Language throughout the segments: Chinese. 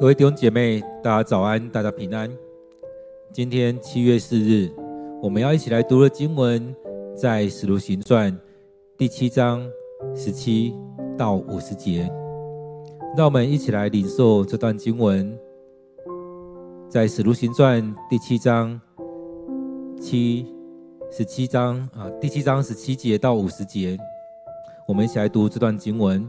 各位弟兄姐妹，大家早安，大家平安。今天七月四日，我们要一起来读的经文，在《使徒行传》第七章十七到五十节。让我们一起来领受这段经文，在《使徒行传》第七章七十七章啊，第七章十七节到五十节，我们一起来读这段经文。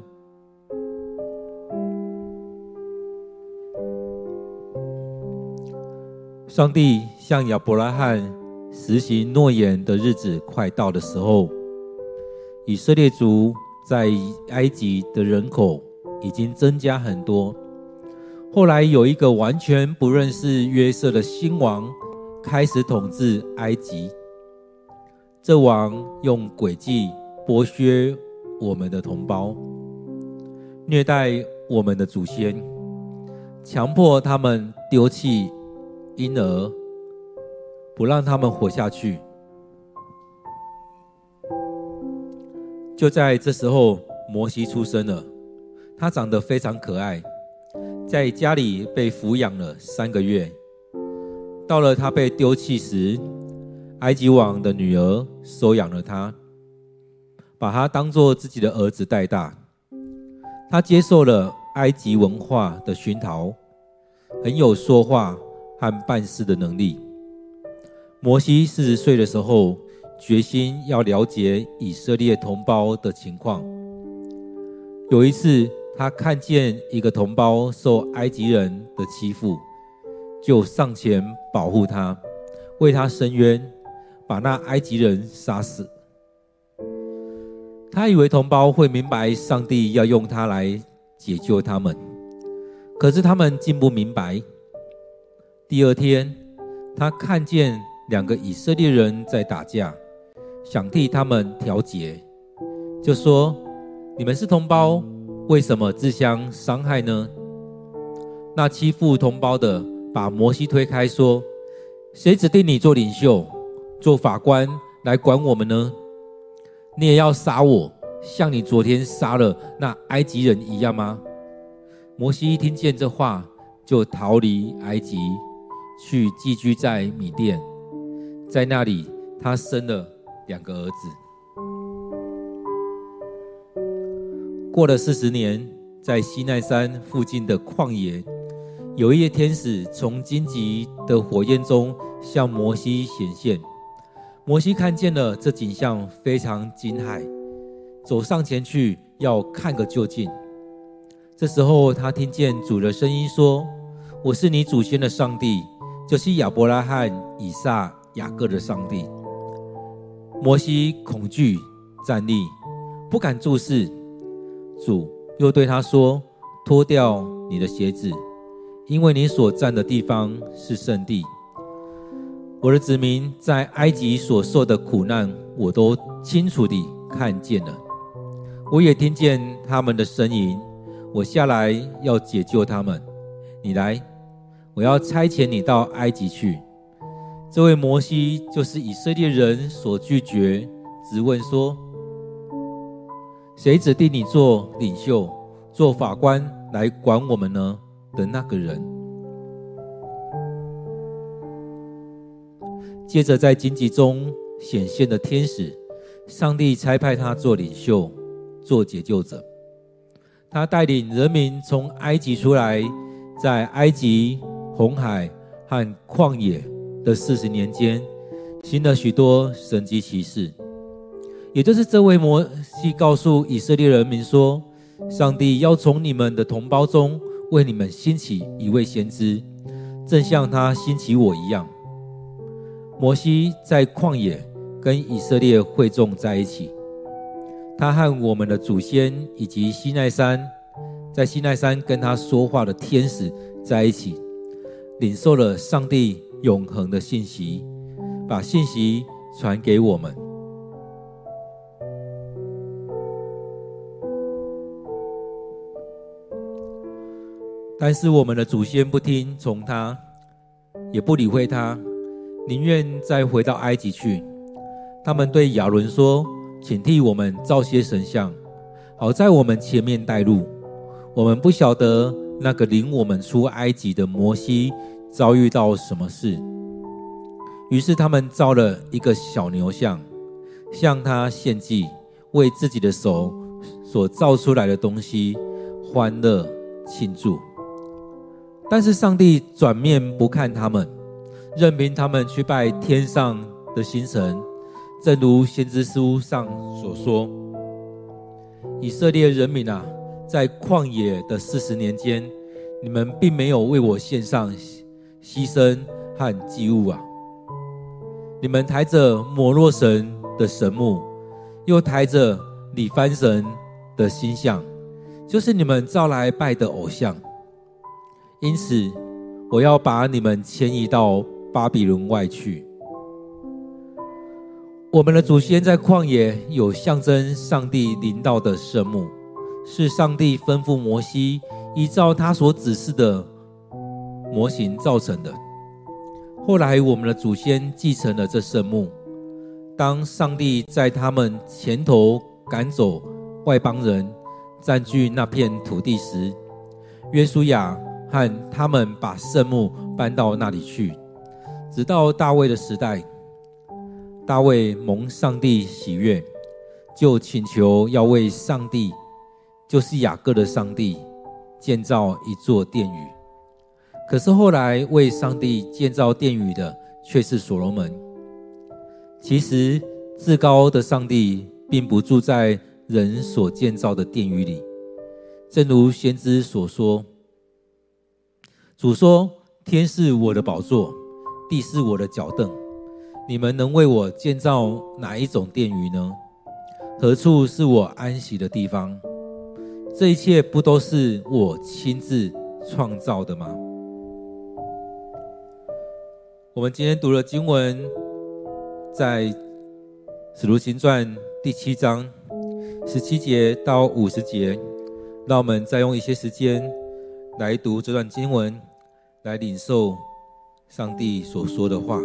上帝向亚伯拉罕实行诺言的日子快到的时候，以色列族在埃及的人口已经增加很多。后来有一个完全不认识约瑟的新王开始统治埃及。这王用诡计剥削我们的同胞，虐待我们的祖先，强迫他们丢弃。婴儿，不让他们活下去。就在这时候，摩西出生了。他长得非常可爱，在家里被抚养了三个月。到了他被丢弃时，埃及王的女儿收养了他，把他当做自己的儿子带大。他接受了埃及文化的熏陶，很有说话和办事的能力。摩西四十岁的时候，决心要了解以色列同胞的情况。有一次，他看见一个同胞受埃及人的欺负，就上前保护他，为他伸冤，把那埃及人杀死。他以为同胞会明白上帝要用他来解救他们，可是他们竟不明白。第二天，他看见两个以色列人在打架，想替他们调解，就说：“你们是同胞，为什么自相伤害呢？”那欺负同胞的把摩西推开，说：“谁指定你做领袖、做法官来管我们呢？你也要杀我，像你昨天杀了那埃及人一样吗？”摩西一听见这话，就逃离埃及。去寄居在米甸，在那里他生了两个儿子。过了四十年，在西奈山附近的旷野，有一位天使从荆棘的火焰中向摩西显现。摩西看见了这景象，非常惊骇，走上前去要看个究竟。这时候，他听见主的声音说：“我是你祖先的上帝。”就是亚伯拉罕、以撒、雅各的上帝。摩西恐惧站立，不敢注视。主又对他说：“脱掉你的鞋子，因为你所站的地方是圣地。我的子民在埃及所受的苦难，我都清楚地看见了。我也听见他们的呻吟。我下来要解救他们。你来。”我要差遣你到埃及去。这位摩西就是以色列人所拒绝，质问说：“谁指定你做领袖、做法官来管我们呢？”的那个人。接着在荆棘中显现的天使，上帝差派他做领袖、做解救者。他带领人民从埃及出来，在埃及。红海和旷野的四十年间，行了许多神迹奇事。也就是这位摩西告诉以色列人民说：“上帝要从你们的同胞中为你们兴起一位先知，正像他兴起我一样。”摩西在旷野跟以色列会众在一起，他和我们的祖先以及西奈山，在西奈山跟他说话的天使在一起。领受了上帝永恒的信息，把信息传给我们。但是我们的祖先不听从他，也不理会他，宁愿再回到埃及去。他们对亚伦说：“请替我们造些神像，好在我们前面带路。我们不晓得那个领我们出埃及的摩西遭遇到什么事。于是他们造了一个小牛像，向他献祭，为自己的手所造出来的东西欢乐庆祝。但是上帝转面不看他们，任凭他们去拜天上的星神，正如先知书上所说：“以色列人民啊，在旷野的四十年间，你们并没有为我献上牺牲和祭物啊。”你们抬着摩洛神的神木，又抬着里番神的星像，就是你们造来拜的偶像。因此，我要把你们迁移到巴比伦外去。我们的祖先在旷野有象征上帝临到的圣幕，是上帝吩咐摩西依照他所指示的模型造成的。后来，我们的祖先继承了这圣木。当上帝在他们前头赶走外邦人，占据那片土地时，约书亚和他们把圣木搬到那里去。直到大卫的时代，大卫蒙上帝喜悦，就请求要为上帝，就是雅各的上帝，建造一座殿宇。可是后来为上帝建造殿宇的却是所罗门。其实至高的上帝并不住在人所建造的殿宇里，正如先知所说：“主说，天是我的宝座，地是我的脚凳，你们能为我建造哪一种殿宇呢？何处是我安息的地方？这一切不都是我亲自创造的吗？”我们今天读了经文，在《使徒行传》第七章十七节到五十节，让我们再用一些时间来读这段经文，来领受上帝所说的话。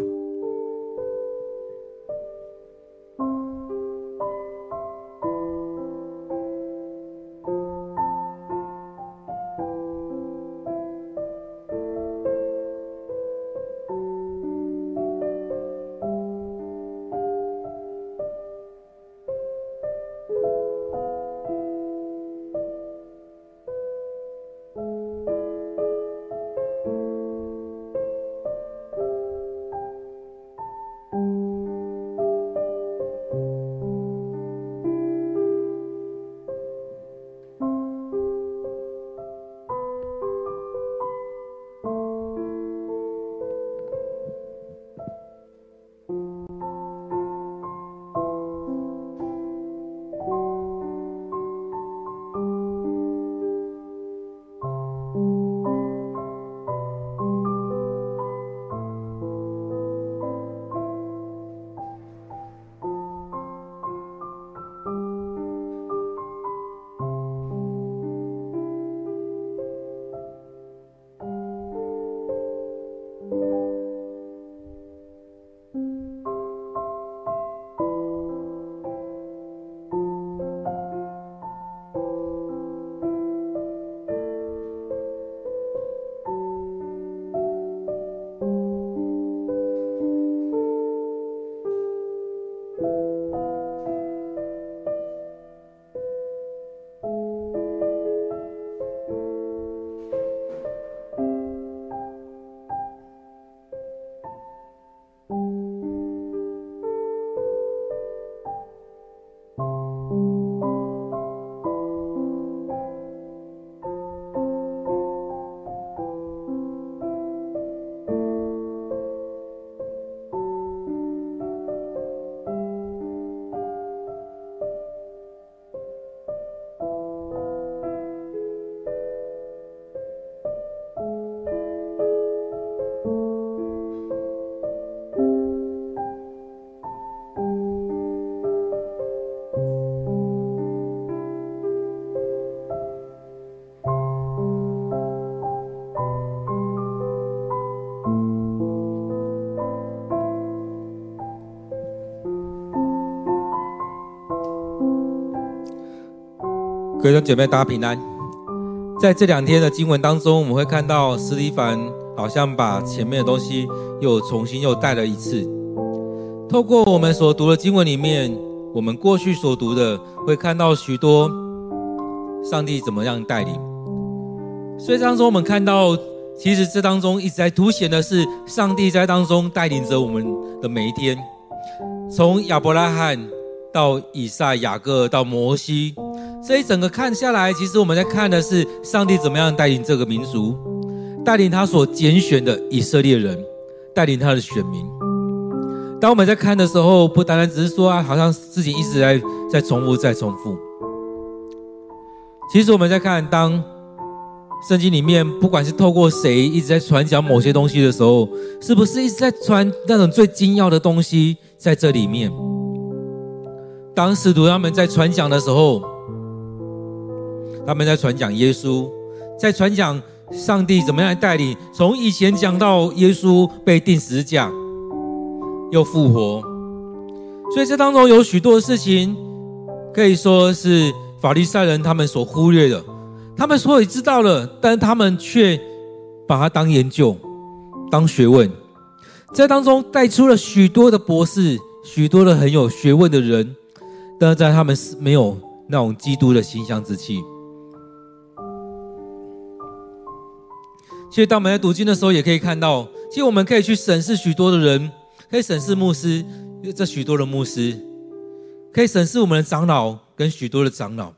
各位兄姐妹，大家平安。在这两天的经文当中，我们会看到斯蒂凡好像把前面的东西又重新又带了一次。透过我们所读的经文里面，我们过去所读的，会看到许多上帝怎么样带领。所以当中我们看到，其实这当中一直在凸显的是上帝在当中带领着我们的每一天，从亚伯拉罕到以撒、雅各到摩西。这一整个看下来，其实我们在看的是上帝怎么样带领这个民族，带领他所拣选的以色列人，带领他的选民。当我们在看的时候，不单单只是说啊，好像事情一直在在重复，在重复。其实我们在看，当圣经里面不管是透过谁一直在传讲某些东西的时候，是不是一直在传那种最精要的东西在这里面？当使徒他们在传讲的时候。他们在传讲耶稣，在传讲上帝怎么样带领，从以前讲到耶稣被钉十字架，又复活，所以这当中有许多的事情，可以说是法利赛人他们所忽略的，他们所以知道了，但他们却把它当研究、当学问，在当中带出了许多的博士，许多的很有学问的人，但在他们是没有那种基督的形象之气。其实，当我们在读经的时候，也可以看到，其实我们可以去审视许多的人，可以审视牧师，这许多的牧师，可以审视我们的长老跟许多的长老，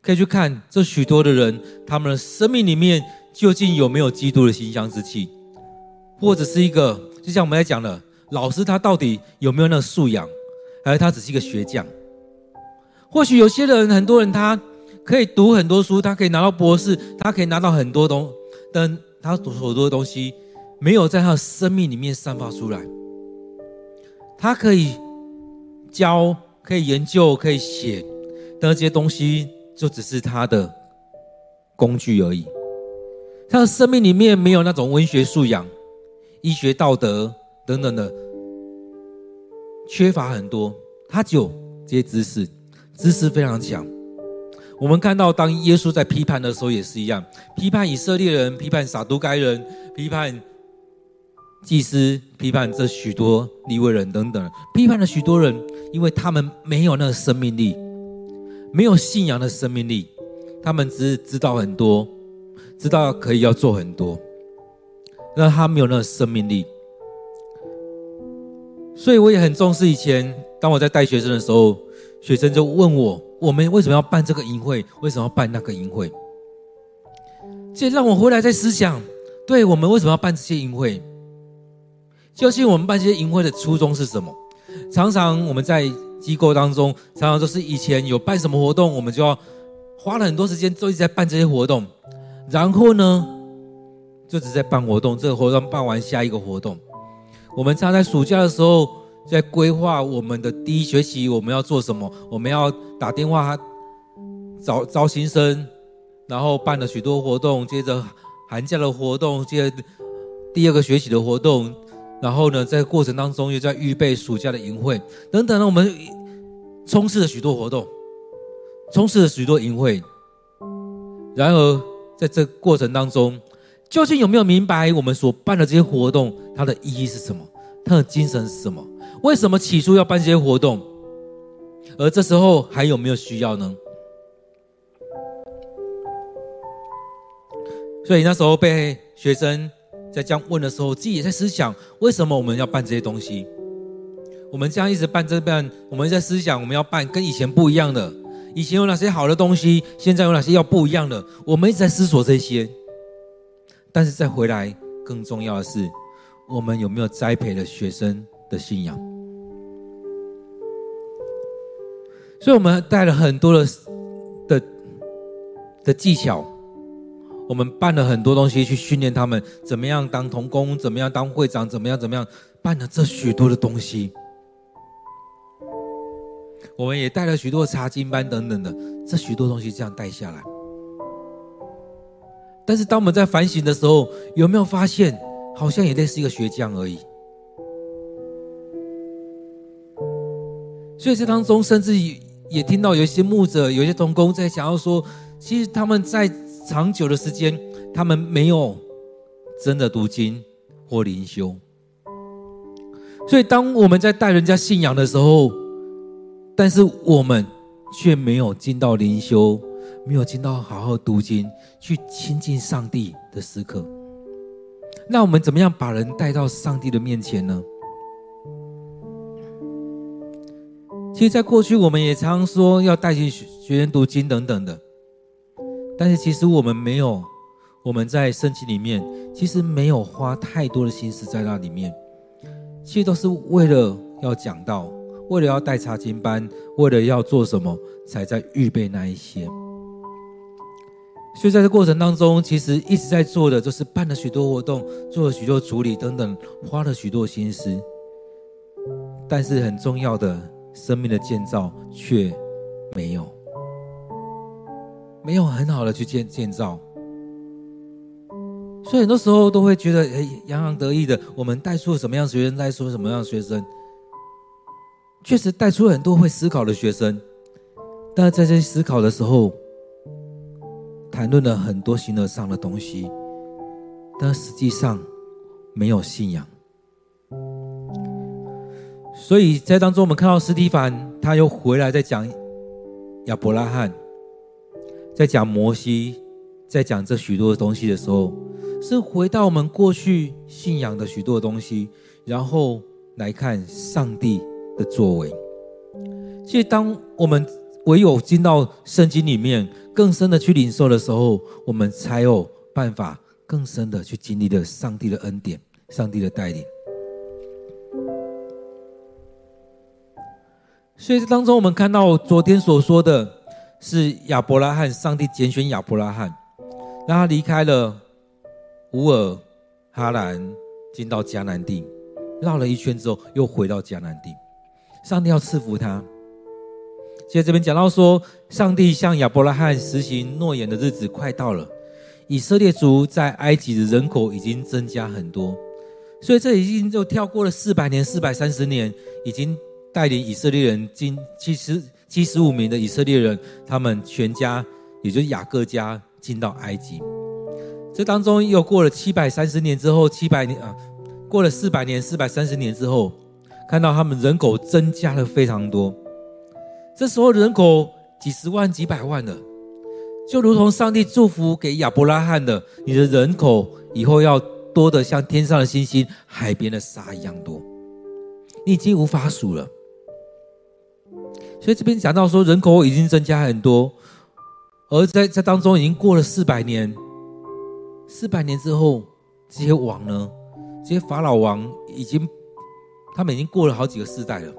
可以去看这许多的人，他们的生命里面究竟有没有基督的馨香之气，或者是一个，就像我们在讲的，老师他到底有没有那个素养，还是他只是一个学匠？或许有些人，很多人他。可以读很多书，他可以拿到博士，他可以拿到很多东，但他读所读的东西没有在他的生命里面散发出来。他可以教，可以研究，可以写，但这些东西就只是他的工具而已。他的生命里面没有那种文学素养、医学道德等等的，缺乏很多。他只有这些知识，知识非常强。我们看到，当耶稣在批判的时候，也是一样，批判以色列人，批判撒都该人，批判祭司，批判这许多利未人等等，批判了许多人，因为他们没有那个生命力，没有信仰的生命力，他们只知道很多，知道可以要做很多，但他没有那个生命力。所以我也很重视以前，当我在带学生的时候，学生就问我。我们为什么要办这个营会？为什么要办那个营会？这让我回来在思想，对我们为什么要办这些营会？究竟我们办这些营会的初衷是什么？常常我们在机构当中，常常都是以前有办什么活动，我们就要花了很多时间，都一直在办这些活动。然后呢，就只在办活动，这个活动办完，下一个活动。我们常在暑假的时候。在规划我们的第一学期，我们要做什么？我们要打电话招招新生，然后办了许多活动。接着寒假的活动，接着第二个学期的活动，然后呢，在过程当中又在预备暑假的营会等等呢。我们充斥了许多活动，充斥了许多营会。然而，在这过程当中，究竟有没有明白我们所办的这些活动它的意义是什么？它的精神是什么？为什么起初要办这些活动？而这时候还有没有需要呢？所以那时候被学生在这样问的时候，自己也在思想：为什么我们要办这些东西？我们这样一直办这办，我们在思想我们要办跟以前不一样的。以前有哪些好的东西？现在有哪些要不一样的？我们一直在思索这些。但是再回来，更重要的是，我们有没有栽培了学生的信仰？所以，我们带了很多的的的技巧，我们办了很多东西去训练他们，怎么样当童工，怎么样当会长，怎么样怎么样，办了这许多的东西。我们也带了许多的查经班等等的，这许多东西这样带下来。但是，当我们在反省的时候，有没有发现，好像也类似一个学匠而已？所以，这当中甚至于。也听到有一些牧者、有一些同工在想要说，其实他们在长久的时间，他们没有真的读经或灵修。所以，当我们在带人家信仰的时候，但是我们却没有进到灵修，没有进到好好读经，去亲近上帝的时刻。那我们怎么样把人带到上帝的面前呢？其实，在过去，我们也常说要带去学学员读经等等的，但是其实我们没有，我们在圣经里面其实没有花太多的心思在那里面。其实都是为了要讲到，为了要带查经班，为了要做什么，才在预备那一些。所以在这过程当中，其实一直在做的，就是办了许多活动，做了许多处理等等，花了许多心思。但是很重要的生命的建造却没有，没有很好的去建建造。所以很多时候都会觉得，哎，洋洋得意的，我们带出了什么样学生，带出什么样的学生，确实带出很多会思考的学生。但是在这思考的时候，谈论了很多形而上的东西，但实际上没有信仰。所以在当中，我们看到斯蒂凡，他又回来在讲亚伯拉罕，在讲摩西，在讲这许多的东西的时候。是回到我们过去信仰的许多东西，然后来看上帝的作为。其实，当我们唯有进到圣经里面，更深的去领受的时候，我们才有办法更深的去经历了上帝的恩典、上帝的带领。所以，当中我们看到昨天所说的是亚伯拉罕，上帝拣选亚伯拉罕，让他离开了。乌尔、哈兰进到迦南地，绕了一圈之后，又回到迦南地。上帝要赐福他。接着这边讲到说，上帝向亚伯拉罕实行诺言的日子快到了。以色列族在埃及的人口已经增加很多，所以这已经就跳过了四百年、四百三十年，已经带领以色列人进七十七十五名的以色列人，他们全家，也就是雅各家进到埃及。这当中又过了七百三十年之后，七百年啊，过了四百年，四百三十年之后，看到他们人口增加了非常多。这时候人口几十万、几百万了，就如同上帝祝福给亚伯拉罕的，你的人口以后要多得像天上的星星、海边的沙一样多，你已经无法数了。所以这边讲到说，人口已经增加很多，而在这当中已经过了四百年。四百年之后，这些王呢？这些法老王已经，他们已经过了好几个世代了，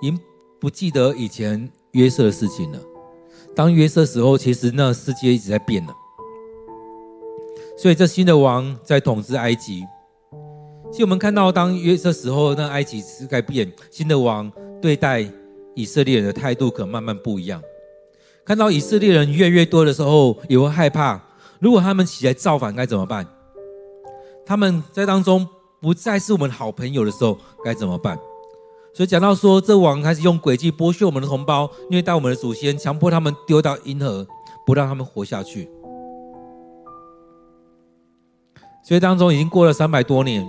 已经不记得以前约瑟的事情了。当约瑟时候，其实那世界一直在变呢。所以这新的王在统治埃及。其实我们看到，当约瑟时候，那埃及是在变，新的王对待以色列人的态度可慢慢不一样。看到以色列人越来越多的时候，也会害怕。如果他们起来造反该怎么办？他们在当中不再是我们好朋友的时候该怎么办？所以讲到说，这王开始用诡计剥削我们的同胞，虐待我们的祖先，强迫他们丢到婴河，不让他们活下去。所以当中已经过了三百多年，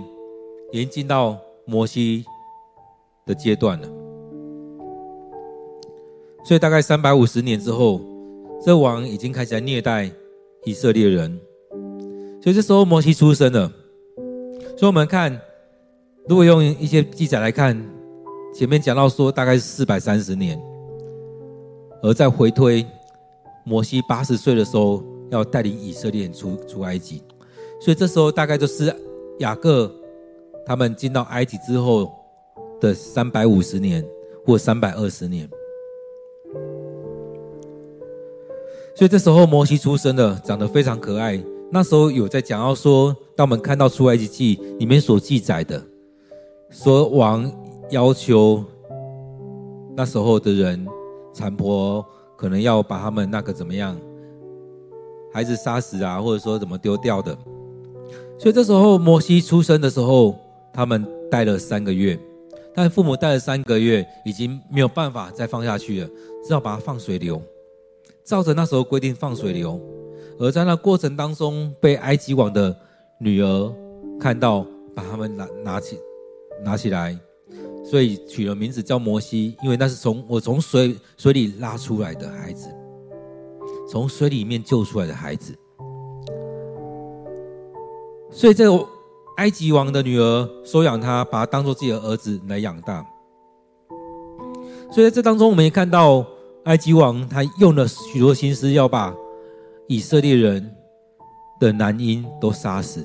已经进到摩西的阶段了。所以大概三百五十年之后，这王已经开始在虐待。以色列人，所以这时候摩西出生了。所以我们看，如果用一些记载来看，前面讲到说大概是四百三十年，而再回推，摩西八十岁的时候要带领以色列人出出埃及，所以这时候大概就是雅各他们进到埃及之后的三百五十年或三百二十年。所以这时候摩西出生了，长得非常可爱。那时候有在讲到说，当我们看到出埃及记里面所记载的，说王要求那时候的人产婆可能要把他们那个怎么样，孩子杀死啊，或者说怎么丢掉的。所以这时候摩西出生的时候，他们带了三个月，但父母带了三个月已经没有办法再放下去了，只好把他放水流。照着那时候规定放水流，而在那过程当中，被埃及王的女儿看到，把他们拿拿起拿起来，所以取了名字叫摩西，因为那是从我从水水里拉出来的孩子，从水里面救出来的孩子，所以这个埃及王的女儿收养他，把他当做自己的儿子来养大。所以在这当中，我们也看到埃及王他用了许多心思要把以色列人的男婴都杀死，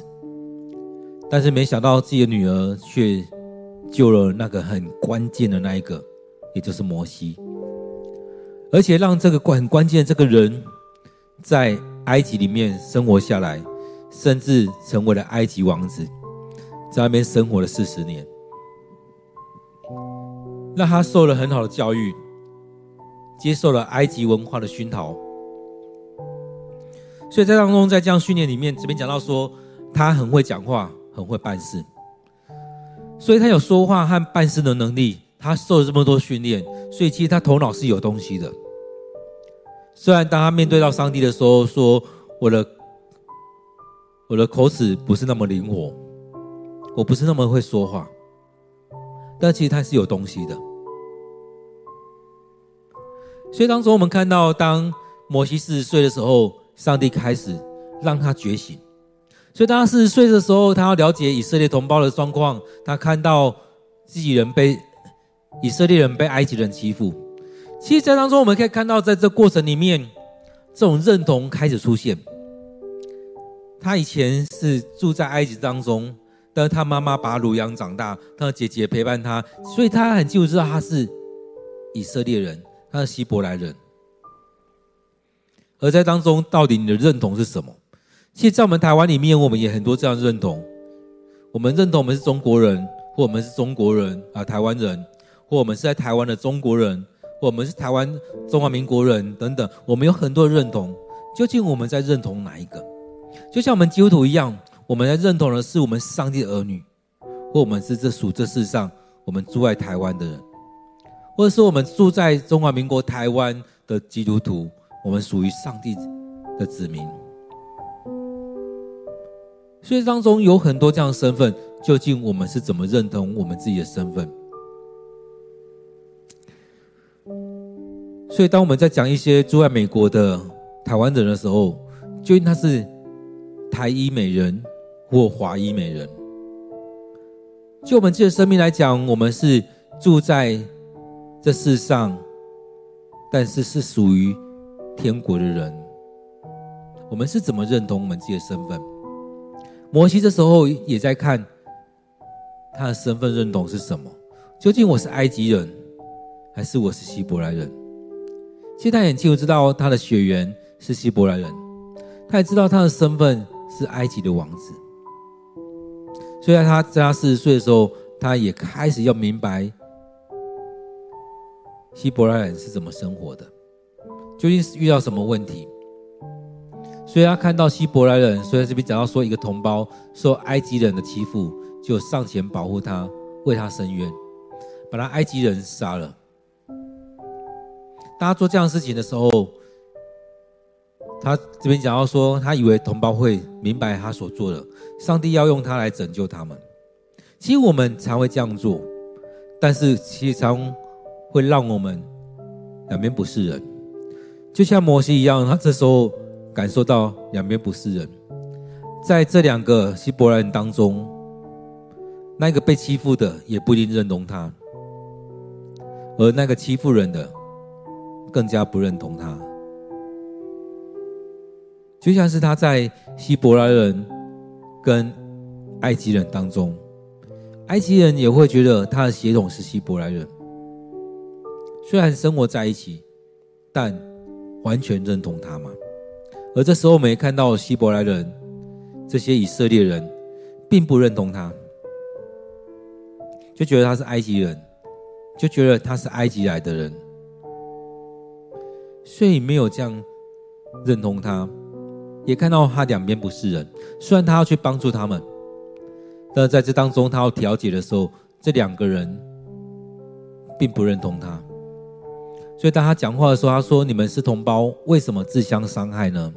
但是没想到自己的女儿却救了那个很关键的那一个，也就是摩西，而且让这个很关键的这个人在埃及里面生活下来，甚至成为了埃及王子，在那边生活了四十年。让他受了很好的教育，接受了埃及文化的熏陶，所以在当中，在这样训练里面，这边讲到说，他很会讲话，很会办事，所以他有说话和办事的能力。他受了这么多训练，所以其实他头脑是有东西的。虽然当他面对到上帝的时候，说我的我的口齿不是那么灵活，我不是那么会说话，但其实他是有东西的。所以当时我们看到，当摩西四十岁的时候，上帝开始让他觉醒。所以当他四十岁的时候，他要了解以色列同胞的状况，他看到自己人被以色列人被埃及人欺负。其实，在当中我们可以看到，在这过程里面，这种认同开始出现。他以前是住在埃及当中，但是他妈妈把他乳养长大，他的姐姐陪伴他，所以他很清楚知道他是以色列人。他是希伯来人，而在当中，到底你的认同是什么？其实，在我们台湾里面，我们也很多这样认同。我们认同我们是中国人，或我们是中国人啊，台湾人，或我们是在台湾的中国人，或我们是台湾中华民国人等等。我们有很多认同，究竟我们在认同哪一个？就像我们基督徒一样，我们在认同的是我们上帝的儿女，或我们是这属这世上我们住在台湾的人。或者是我们住在中华民国台湾的基督徒，我们属于上帝的子民，所以当中有很多这样的身份，究竟我们是怎么认同我们自己的身份？所以当我们在讲一些住在美国的台湾人的时候，究竟他是台裔美人或华裔美人？就我们自己的生命来讲，我们是住在。这世上，但是是属于天国的人，我们是怎么认同我们自己的身份？摩西这时候也在看他的身份认同是什么？究竟我是埃及人，还是我是希伯来人？其实他很清楚知道他的血缘是希伯来人，他也知道他的身份是埃及的王子。所以他在他四十岁的时候，他也开始要明白。希伯来人是怎么生活的？究竟是遇到什么问题？所以他看到希伯来人，所以这边讲到说，一个同胞受埃及人的欺负，就上前保护他，为他伸冤，把他埃及人杀了。当他做这样事情的时候，他这边讲到说，他以为同胞会明白他所做的，上帝要用他来拯救他们。其实我们常会这样做，但是其实常。会让我们两边不是人，就像摩西一样，他这时候感受到两边不是人。在这两个希伯来人当中，那个被欺负的也不一定认同他，而那个欺负人的更加不认同他。就像是他在希伯来人跟埃及人当中，埃及人也会觉得他的血统是希伯来人。虽然生活在一起，但完全认同他吗？而这时候，我们也看到希伯来人这些以色列人，并不认同他，就觉得他是埃及人，就觉得他是埃及来的人，所以没有这样认同他。也看到他两边不是人，虽然他要去帮助他们，但在这当中，他要调解的时候，这两个人并不认同他。所以当他讲话的时候，他说：“你们是同胞，为什么自相伤害呢？”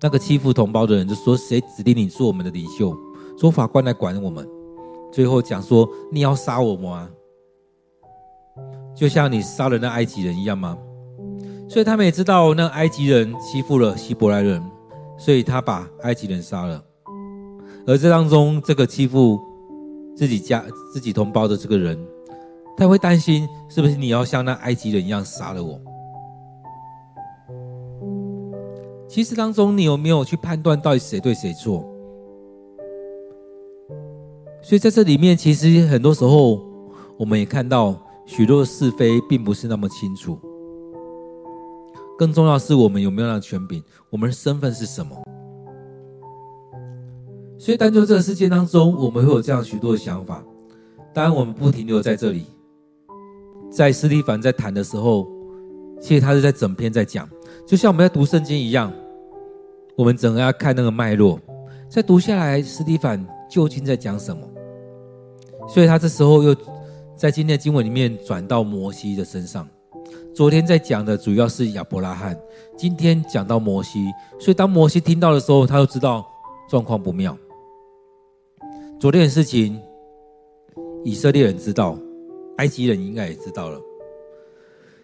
那个欺负同胞的人就说：“谁指定你做我们的领袖？说法官来管我们。”最后讲说：“你要杀我吗？就像你杀了那埃及人一样吗？”所以他们也知道那埃及人欺负了希伯来人，所以他把埃及人杀了。而这当中，这个欺负自己家自己同胞的这个人，他会担心是不是你要像那埃及人一样杀了我？其实当中，你有没有去判断到底谁对谁错？所以在这里面，其实很多时候，我们也看到许多是非并不是那么清楚。更重要是，我们有没有那权柄？我们的身份是什么？所以，单就这个事件当中，我们会有这样许多的想法。当然，我们不停留在这里。在斯蒂凡在谈的时候，其实他是在整篇在讲。就像我们在读圣经一样，我们整个要看那个脉络，再读下来，斯蒂凡究竟在讲什么？所以他这时候又在今天的经文里面转到摩西的身上。昨天在讲的主要是亚伯拉罕，今天讲到摩西，所以当摩西听到的时候，他就知道状况不妙。昨天的事情，以色列人知道，埃及人应该也知道了，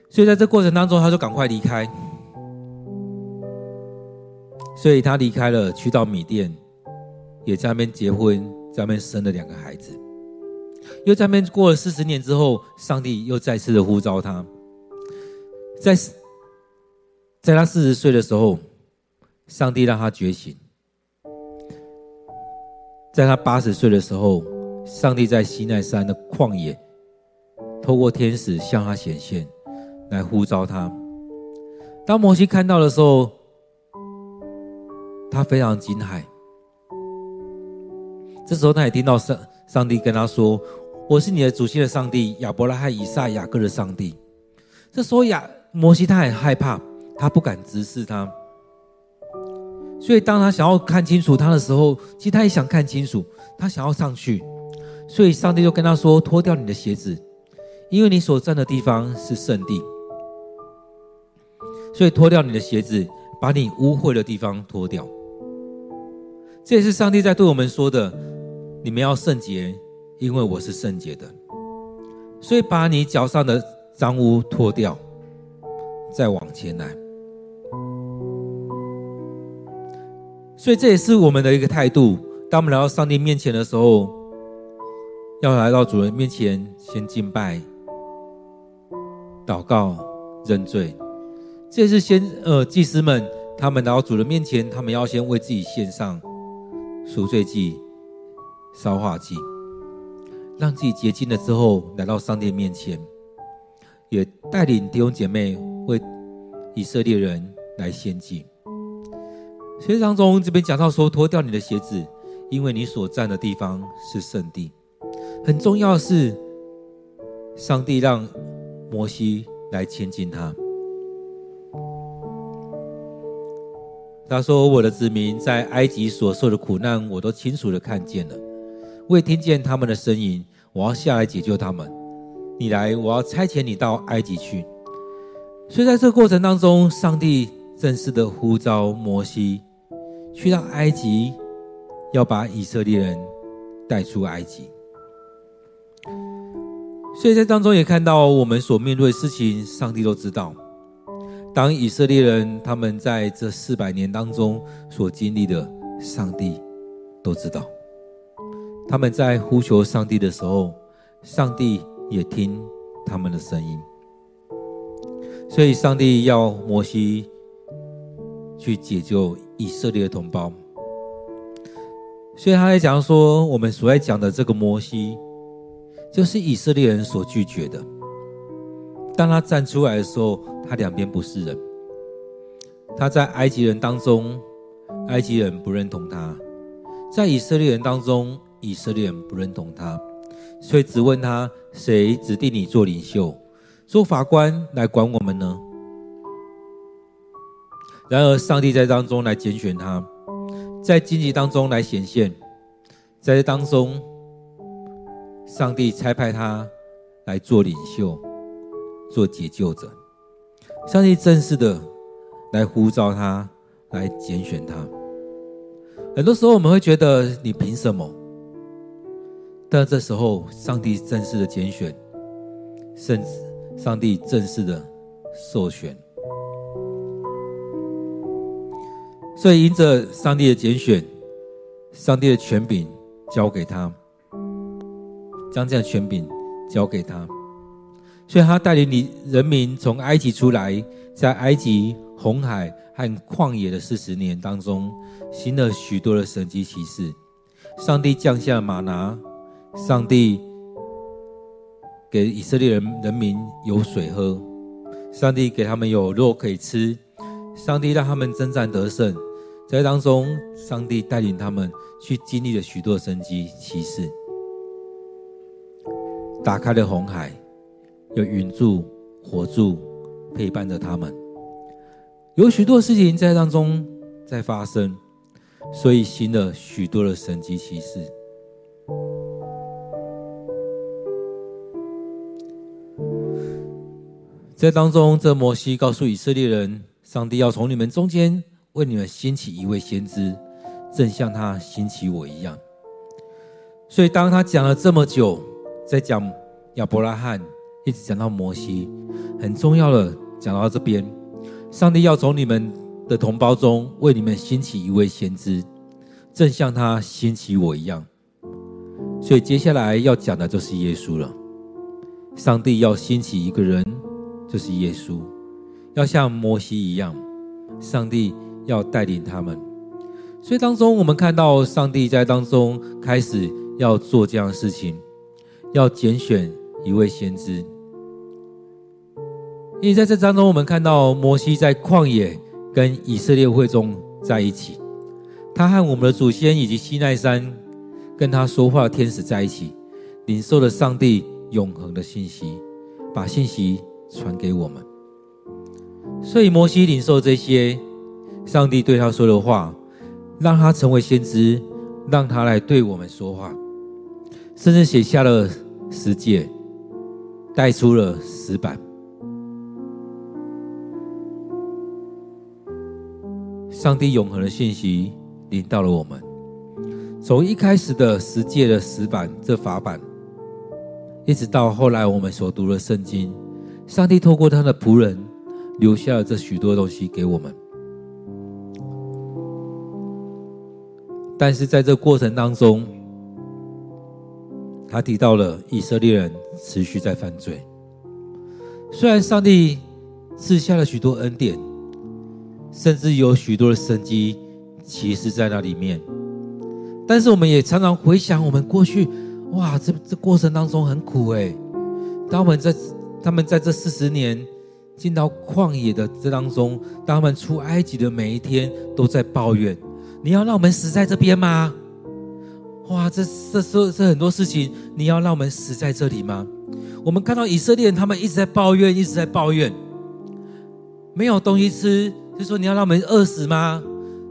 所以在这过程当中，他就赶快离开。所以他离开了，去到米甸，也在那边结婚，在那边生了两个孩子。又在那边过了四十年之后，上帝又再次的呼召他，在在他四十岁的时候，上帝让他觉醒；在他八十岁的时候，上帝在西奈山的旷野，透过天使向他显现，来呼召他。当摩西看到的时候，他非常惊骇，这时候他也听到上上帝跟他说：“我是你的祖先的上帝，亚伯拉罕、以撒、雅各的上帝。”这时候亚摩西他很害怕，他不敢直视他。所以当他想要看清楚他的时候，其实他也想看清楚，他想要上去。所以上帝就跟他说：“脱掉你的鞋子，因为你所站的地方是圣地。所以脱掉你的鞋子，把你污秽的地方脱掉。”这也是上帝在对我们说的：你们要圣洁，因为我是圣洁的。所以把你脚上的脏污脱掉，再往前来。所以这也是我们的一个态度。当我们来到上帝面前的时候，要来到主人面前，先敬拜、祷告、认罪。这是先呃祭司们他们来到主人面前，他们要先为自己献上。赎罪祭、烧化祭，让自己洁净了之后，来到上帝面前，也带领弟兄姐妹为以色列人来献祭。所以当中这边讲到说，脱掉你的鞋子，因为你所站的地方是圣地。很重要的是，上帝让摩西来亲近他。他说：“我的子民在埃及所受的苦难，我都清楚的看见了。我也听见他们的声音，我要下来解救他们。你来，我要差遣你到埃及去。所以，在这个过程当中，上帝正式的呼召摩西去到埃及，要把以色列人带出埃及。所以在当中也看到我们所面对的事情，上帝都知道。”当以色列人他们在这四百年当中所经历的，上帝都知道。他们在呼求上帝的时候，上帝也听他们的声音。所以，上帝要摩西去解救以色列的同胞。所以他在讲说，我们所在讲的这个摩西，就是以色列人所拒绝的。当他站出来的时候，他两边不是人。他在埃及人当中，埃及人不认同他；在以色列人当中，以色列人不认同他。所以只问他：谁指定你做领袖、做法官来管我们呢？然而，上帝在当中来拣选他，在荆棘当中来显现，在这当中，上帝差派他来做领袖。做解救者，上帝正式的来呼召他，来拣选他。很多时候我们会觉得你凭什么？但这时候上帝正式的拣选，甚至上帝正式的授权。所以因着上帝的拣选，上帝的权柄交给他，将这样权柄交给他，所以他带领你人民从埃及出来，在埃及红海和旷野的四十年当中，行了许多的神迹奇事。上帝降下马拿，上帝给以色列人人民有水喝，上帝给他们有肉可以吃。上帝让他们征战得胜，在当中，上帝带领他们去经历了许多神迹奇事，打开了红海，有云柱、火柱陪伴着他们，有许多事情在当中在发生，所以行了许多的神迹奇事。在当中，这摩西告诉以色列人。上帝要从你们中间为你们兴起一位先知，正像他兴起我一样。所以，当他讲了这么久，在讲亚伯拉罕，一直讲到摩西，很重要的讲到这边，上帝要从你们的同胞中为你们兴起一位先知，正像他兴起我一样。所以，接下来要讲的就是耶稣了。上帝要兴起一个人，就是耶稣。要像摩西一样，上帝要带领他们。所以当中，我们看到上帝在当中开始要做这样的事情，要拣选一位先知。因为在这当中，我们看到摩西在旷野跟以色列会众在一起，他和我们的祖先以及西奈山跟他说话的天使在一起，领受了上帝永恒的信息，把信息传给我们。所以摩西领受这些上帝对他说的话，让他成为先知，让他来对我们说话，甚至写下了十戒，带出了石板。上帝永恒的信息临到了我们，从一开始的十戒的石板这法板，一直到后来我们所读的圣经，上帝透过他的仆人。留下了这许多东西给我们，但是在这过程当中，他提到了以色列人持续在犯罪。虽然上帝赐下了许多恩典，甚至有许多的神迹其实在那里面，但是我们也常常回想我们过去，哇，这这过程当中很苦诶。当我们在他们在这四十年。进到旷野的这当中，当他们出埃及的每一天都在抱怨：“你要让我们死在这边吗？”哇，这这这这很多事情，你要让我们死在这里吗？我们看到以色列人，他们一直在抱怨，一直在抱怨，没有东西吃，就说你要让我们饿死吗？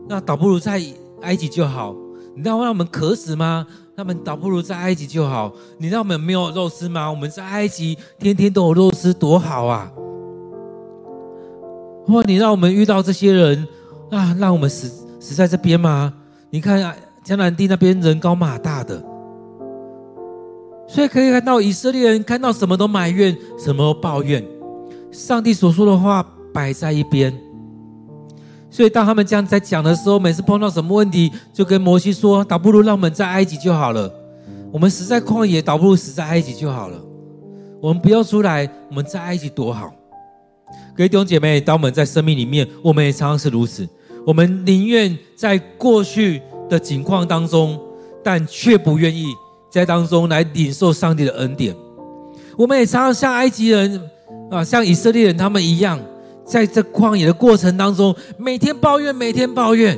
那倒不如在埃及就好。你要让我们渴死吗？那么倒不如在埃及就好。你让我们没有肉吃吗？我们在埃及天天都有肉吃，多好啊！或你让我们遇到这些人啊，让我们死死在这边吗？你看啊，迦南地那边人高马大的，所以可以看到以色列人看到什么都埋怨，什么都抱怨，上帝所说的话摆在一边。所以当他们这样在讲的时候，每次碰到什么问题，就跟摩西说：“倒不如让我们在埃及就好了。我们死在旷野，倒不如死在埃及就好了。我们不要出来，我们在埃及多好。”各位弟兄姐妹，当我们在生命里面，我们也常常是如此。我们宁愿在过去的境况当中，但却不愿意在当中来领受上帝的恩典。我们也常常像埃及人啊，像以色列人他们一样，在这旷野的过程当中，每天抱怨，每天抱怨。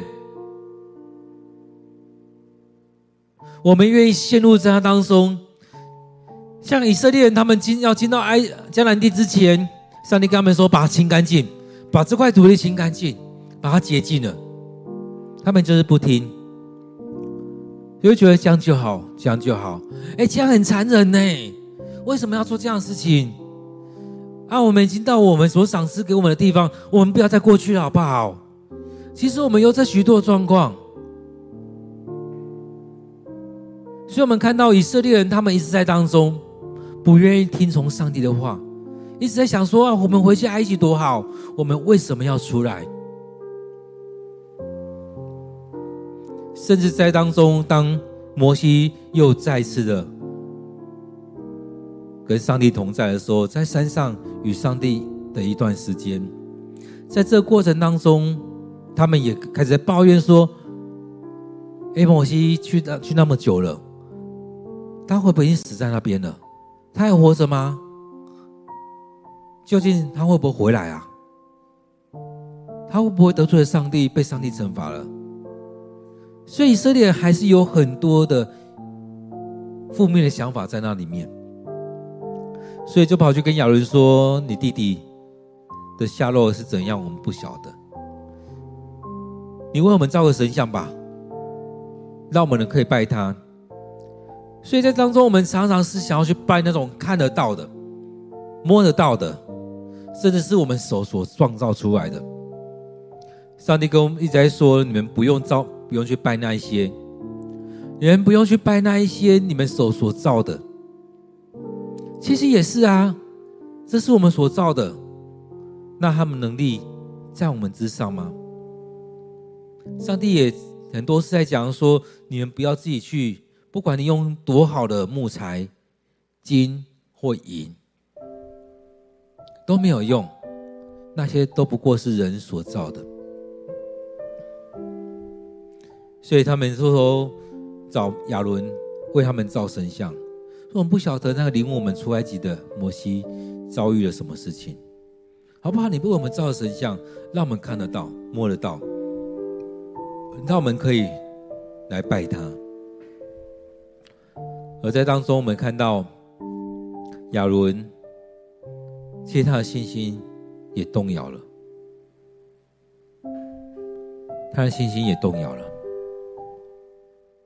我们愿意陷入在他当中，像以色列人他们进要进到埃迦南地之前。上帝跟他们说：“把它清干净，把这块土地清干净，把它洁净了。”他们就是不听，就会觉得这样就好，这样就好。哎，这样很残忍呢。为什么要做这样的事情？啊，我们已经到我们所赏赐给我们的地方，我们不要再过去了，好不好？其实我们有这许多状况，所以我们看到以色列人，他们一直在当中不愿意听从上帝的话，一直在想说啊，我们回去埃及多好，我们为什么要出来？甚至在当中，当摩西又再次的。跟上帝同在的时候，在山上与上帝的一段时间，在这过程当中，他们也开始抱怨说：“哎，摩西去那去那么久了，他会不会已经死在那边了？他还活着吗？究竟他会不会回来啊？他会不会得罪了上帝，被上帝惩罚了？”所以以色列还是有很多的负面的想法在那里面。所以就跑去跟亚伦说：“你弟弟的下落是怎样？我们不晓得。你为我们造个神像吧，让我们能可以拜他。所以在当中，我们常常是想要去拜那种看得到的、摸得到的，甚至是我们手所创造出来的。上帝跟我们一直在说：你们不用造，不用去拜那一些，你们不用去拜那一些你们手所造的。”其实也是啊，这是我们所造的，那他们能力在我们之上吗？上帝也很多是在讲说，你们不要自己去，不管你用多好的木材、金或银，都没有用，那些都不过是人所造的。所以他们说说找亚伦为他们造神像。我们不晓得那个领我们出埃及的摩西遭遇了什么事情，好不好？你为我们造神像，让我们看得到、摸得到，让我们可以来拜他。而在当中，我们看到亚伦，其实他的信心也动摇了，他的信心也动摇了，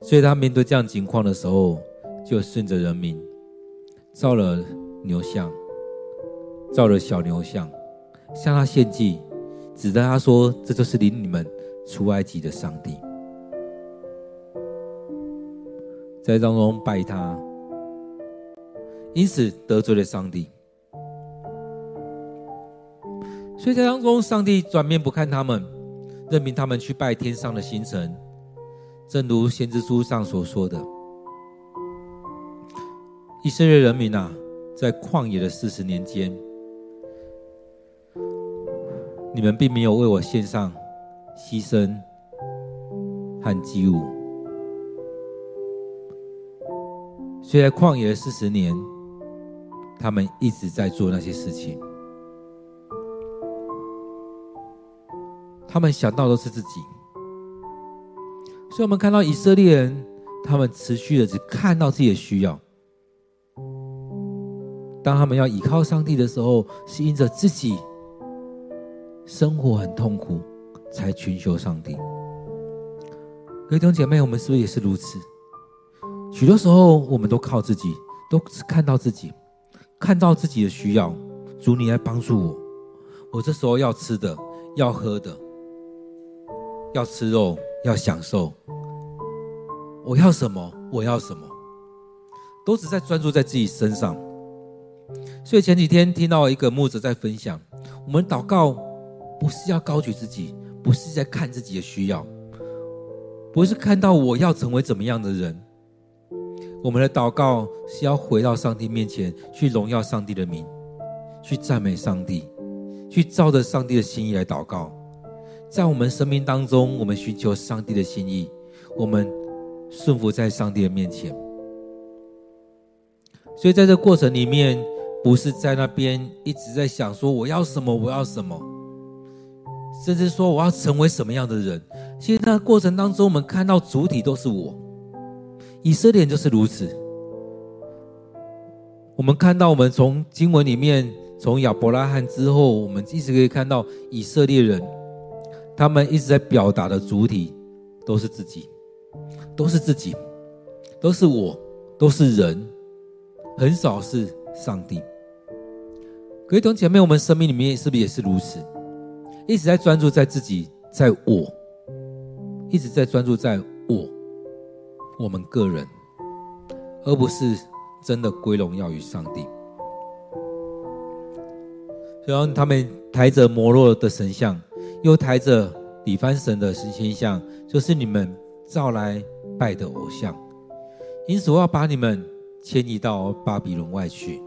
所以他面对这样情况的时候。就顺着人民造了牛像，造了小牛像，向他献祭，指着他说：“这就是领你们出埃及的上帝。”在当中拜他，因此得罪了上帝。所以在当中，上帝转面不看他们，任命他们去拜天上的星辰，正如先知书上所说的。以色列人民啊，在旷野的四十年间，你们并没有为我献上牺牲和祭物，所以在旷野的四十年，他们一直在做那些事情，他们想到都是自己，所以我们看到以色列人，他们持续的只看到自己的需要。当他们要依靠上帝的时候，是因着自己生活很痛苦，才寻求上帝。各位弟兄姐妹，我们是不是也是如此？许多时候，我们都靠自己，都只看到自己，看到自己的需要。主，你来帮助我。我这时候要吃的，要喝的，要吃肉，要享受。我要什么？我要什么？都只在专注在自己身上。所以前几天听到一个牧者在分享，我们祷告不是要高举自己，不是在看自己的需要，不是看到我要成为怎么样的人。我们的祷告是要回到上帝面前，去荣耀上帝的名，去赞美上帝，去照着上帝的心意来祷告。在我们生命当中，我们寻求上帝的心意，我们顺服在上帝的面前。所以在这过程里面，不是在那边一直在想说我要什么，我要什么，甚至说我要成为什么样的人。其实那过程当中，我们看到主体都是我。以色列就是如此。我们看到，我们从经文里面，从亚伯拉罕之后，我们一直可以看到以色列人，他们一直在表达的主体都是自己，都是自己，都是我，都是人，很少是上帝。各位弟兄姐妹，我们生命里面是不是也是如此？一直在专注在自己，在我，一直在专注在我，我们个人，而不是真的归荣耀于上帝。然后他们抬着摩洛的神像，又抬着底番神的神仙像，就是你们造来拜的偶像。因此，我要把你们迁移到巴比伦外去。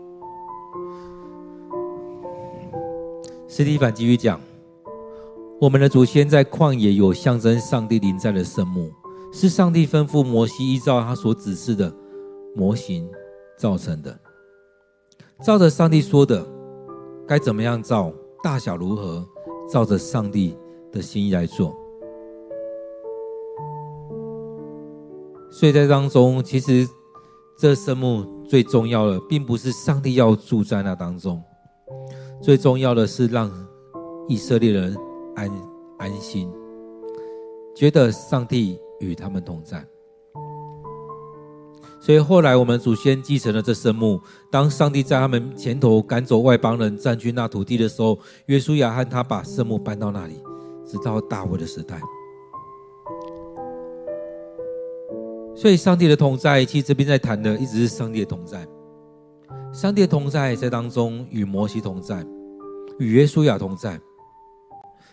司提反继续讲：我们的祖先在旷野有象征上帝临在的圣幕，是上帝吩咐摩西依照他所指示的模型造成的。照着上帝说的，该怎么样造，大小如何，照着上帝的心意来做。所以在当中，其实这圣幕最重要的，并不是上帝要住在那当中。最重要的是让以色列人安安心，觉得上帝与他们同在。所以后来我们祖先继承了这圣墓。当上帝在他们前头赶走外邦人，占据那土地的时候，约书亚和他把圣墓搬到那里，直到大卫的时代。所以上帝的同在，其实这边在谈的一直是上帝的同在。上帝的同在在当中，与摩西同在，与约书亚同在。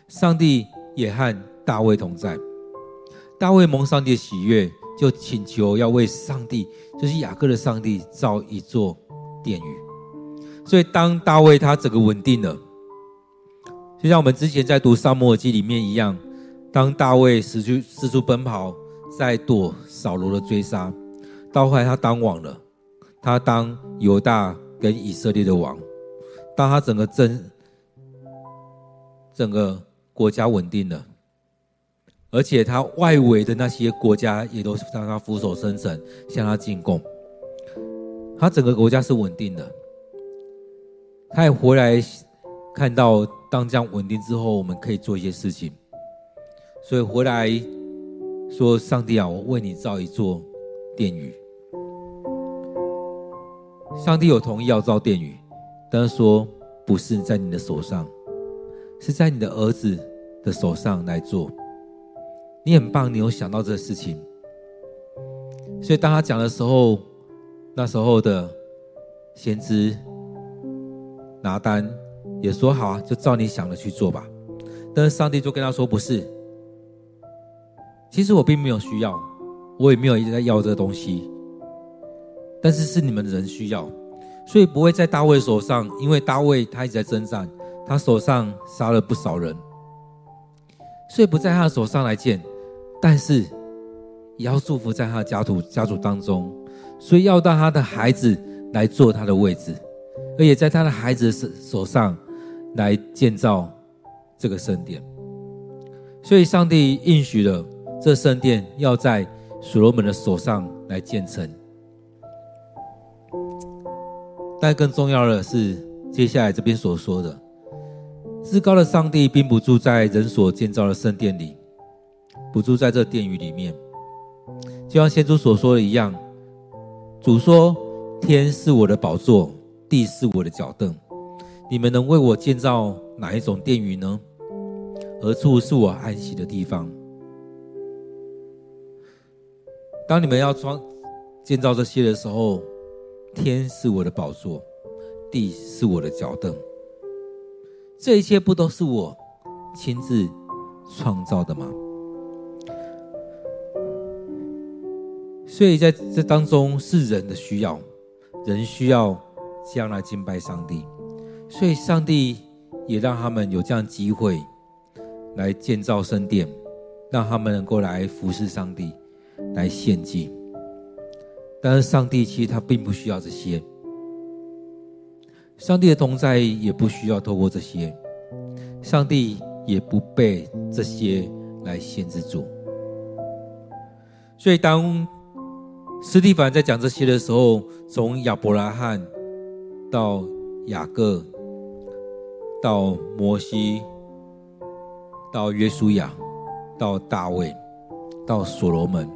上帝也和大卫同在。大卫蒙上帝的喜悦，就请求要为上帝，就是雅各的上帝造一座殿宇。所以当大卫他整个稳定了，就像我们之前在读撒母耳记里面一样，当大卫四处四处奔跑，在躲扫罗的追杀，到后来他当王了。他当犹大跟以色列的王，当他整个政整个国家稳定了，而且他外围的那些国家也都向他俯首称臣，向他进贡。他整个国家是稳定的。他也回来看到，当这样稳定之后，我们可以做一些事情，所以回来说：“上帝啊，我为你造一座殿宇。”上帝有同意要造殿宇，但是说不是在你的手上，是在你的儿子的手上来做。你很棒，你有想到这个事情。所以当他讲的时候，那时候的先知拿单也说好啊，就照你想的去做吧。但是上帝就跟他说不是，其实我并没有需要，我也没有一直在要这个东西。但是是你们人需要，所以不会在大卫手上，因为大卫他一直在征战，他手上杀了不少人，所以不在他的手上来建，但是也要祝福在他的家族家族当中，所以要到他的孩子来做他的位置，而且在他的孩子手手上来建造这个圣殿，所以上帝应许了这圣殿要在所罗门的手上来建成。但更重要的是，接下来这边所说的，至高的上帝并不住在人所建造的圣殿里，不住在这殿宇里面。就像先祖所说的一样，主说：“天是我的宝座，地是我的脚凳。你们能为我建造哪一种殿宇呢？何处是我安息的地方？”当你们要创建造这些的时候，天是我的宝座，地是我的脚凳。这一切不都是我亲自创造的吗？所以在这当中是人的需要，人需要这样来敬拜上帝，所以上帝也让他们有这样机会来建造圣殿，让他们能够来服侍上帝，来献祭。但是上帝其实他并不需要这些，上帝的同在也不需要透过这些，上帝也不被这些来限制住。所以当斯蒂凡在讲这些的时候，从亚伯拉罕到雅各，到摩西，到约书亚，到大卫，到所罗门。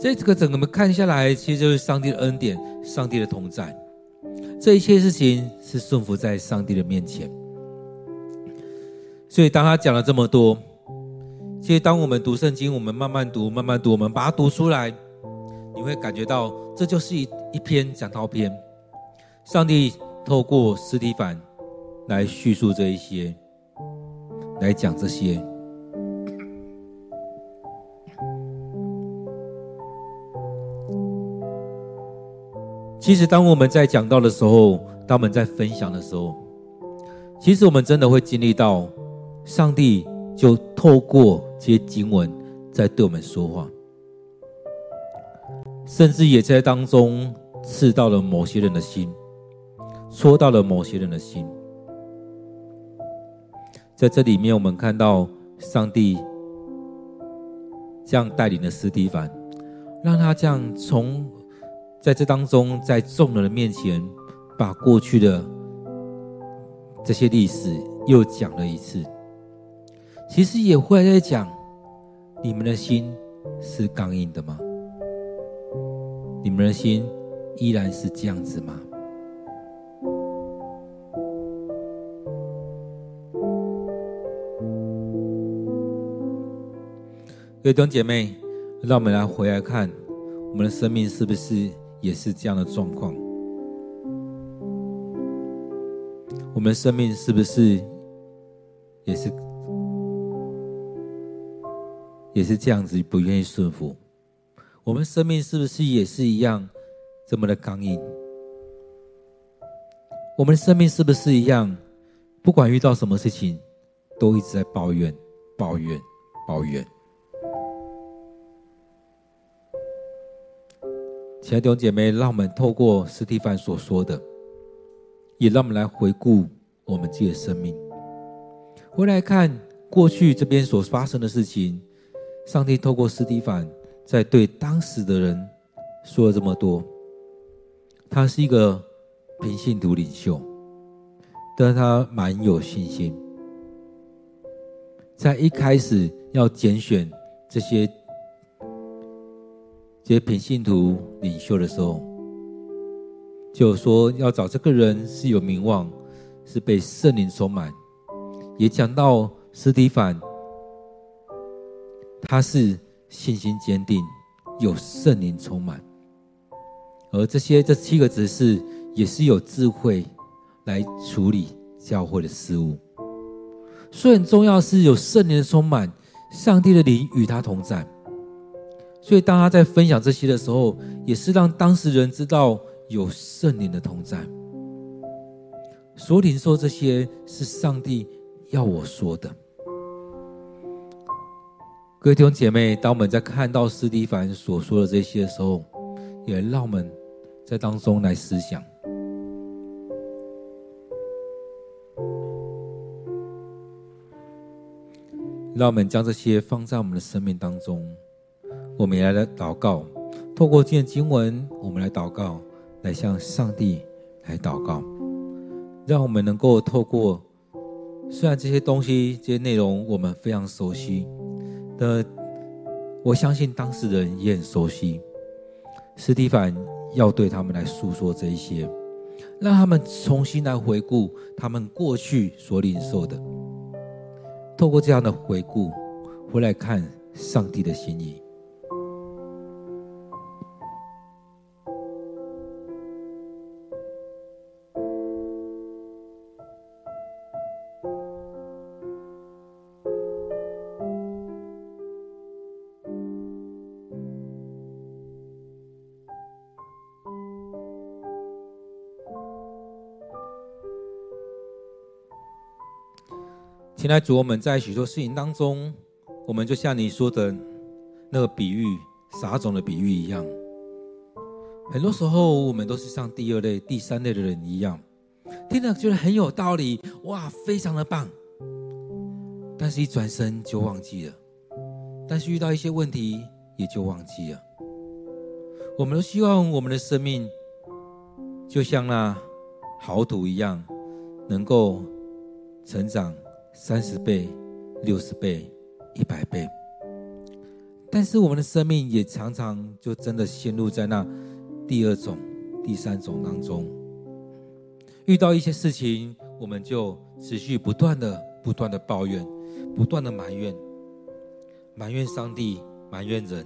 这个整个我们看下来，其实就是上帝的恩典，上帝的同在。这一切事情是顺服在上帝的面前。所以，当他讲了这么多，其实当我们读圣经，我们慢慢读，慢慢读，我们把它读出来，你会感觉到这就是一一篇讲道篇。上帝透过司提反来叙述这一些，来讲这些。其实，当我们在讲到的时候，当我们在分享的时候，其实我们真的会经历到，上帝就透过这些经文在对我们说话，甚至也在当中刺到了某些人的心，戳到了某些人的心。在这里面，我们看到上帝这样带领的司提反，让他这样从。在这当中，在众人的面前，把过去的这些历史又讲了一次。其实也会在讲，你们的心是刚硬的吗？你们的心依然是这样子吗？各位弟兄姐妹，让我们来回来看，我们的生命是不是？也是这样的状况，我们生命是不是也是也是这样子不愿意顺服？我们生命是不是也是一样这么的刚硬？我们生命是不是一样，不管遇到什么事情，都一直在抱怨、抱怨、抱怨？亲爱的弟兄姐妹，让我们透过司提反所说的，也让我们来回顾我们自己的生命，回来看过去这边所发生的事情。上帝透过司提反在对当时的人说了这么多。他是一个平信徒领袖，但他蛮有信心，在一开始要拣选这些。这些平信徒领袖的时候，就说要找这个人是有名望，是被圣灵充满，也讲到司提反，他是信心坚定，有圣灵充满，而这些这七个执事也是有智慧来处理教会的事务，所以很重要是有圣灵的充满，上帝的灵与他同在。所以，当他在分享这些的时候，也是让当事人知道有圣灵的同在。所领受这些是上帝要我说的。各位弟兄姐妹，当我们在看到斯蒂凡所说的这些的时候，也让我们在当中来思想，让我们将这些放在我们的生命当中。我们也来祷告，透过今天经文，我们来祷告，来向上帝来祷告，让我们能够透过，虽然这些东西、这些内容我们非常熟悉的，我相信当事人也很熟悉。斯蒂凡要对他们来诉说这一些，让他们重新来回顾他们过去所领受的，透过这样的回顾，回来看上帝的心意。亲爱的主，我们在许多事情当中，我们就像你说的那个比喻撒种的比喻一样，很多时候我们都是像第二类、第三类的人一样，听了觉得很有道理，哇，非常的棒，但是一转身就忘记了，但是遇到一些问题也就忘记了。我们都希望我们的生命就像那好土一样，能够成长。三十倍、六十倍、一百倍，但是我们的生命也常常就真的陷入在那第二种、第三种当中。遇到一些事情，我们就持续不断的、不断的抱怨，不断的埋怨，埋怨上帝，埋怨人，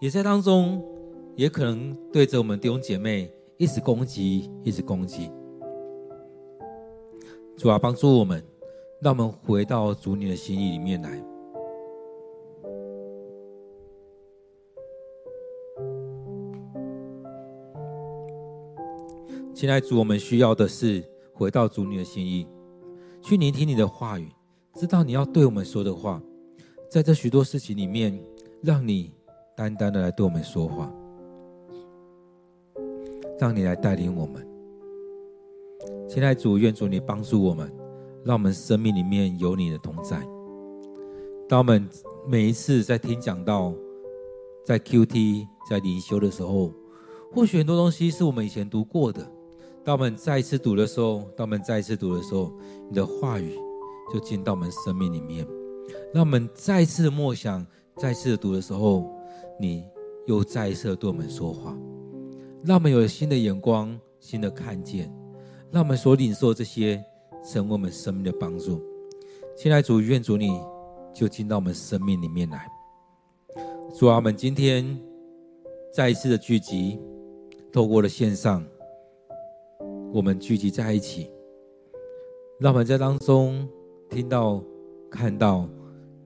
也在当中，也可能对着我们弟兄姐妹一直攻击，一直攻击。主啊，帮助我们，让我们回到主你的心意里面来。亲爱的主，我们需要的是回到主你的心意，去聆听你的话语，知道你要对我们说的话，在这许多事情里面，让你单单的来对我们说话，让你来带领我们。亲爱主，愿主你帮助我们，让我们生命里面有你的同在。当我们每一次在听讲道、在 QT、在灵修的时候，或许很多东西是我们以前读过的。当我们再一次读的时候，当我们再一次读的时候，你的话语就进到我们生命里面。让我们再一次的默想，再一次的读的时候，你又再一次的对我们说话。让我们有了新的眼光、新的看见，让我们所领受这些成为我们生命的帮助。亲爱的主，愿主你就进到我们生命里面来。主啊，我们今天再一次的聚集，透过了线上。我们聚集在一起，让我们在当中听到、看到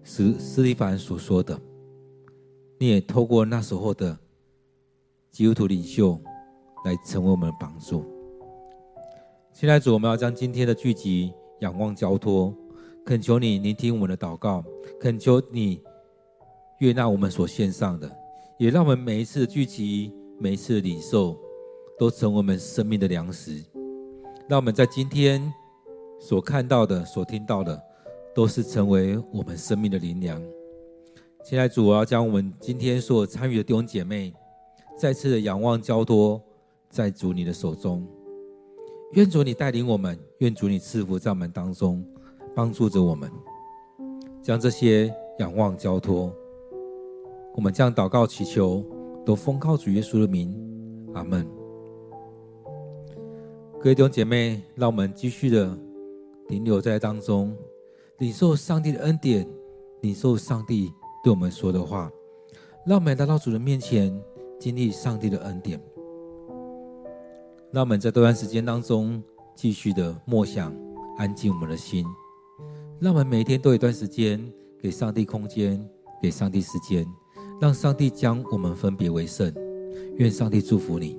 斯斯蒂凡所说的。你也透过那时候的基督徒领袖来成为我们的帮助。现在主，我们要将今天的聚集仰望交托，恳求你聆听我们的祷告，恳求你悦纳我们所献上的，也让我们每一次聚集、每一次的领受，都成为我们生命的粮食。让我们在今天所看到的、所听到的，都是成为我们生命的灵粮。现在主，我要将我们今天所参与的弟兄姐妹，再次的仰望交托在主你的手中。愿主你带领我们，愿主你赐福在我们当中，帮助着我们，将这些仰望交托。我们将祷告祈求，都奉靠主耶稣的名，阿门。各位弟兄姐妹，让我们继续的停留在当中，领受上帝的恩典，领受上帝对我们说的话，让我们来到主的面前，经历上帝的恩典。让我们在这段时间当中继续的默想，安静我们的心。让我们每一天都有一段时间给上帝空间，给上帝时间，让上帝将我们分别为圣。愿上帝祝福你。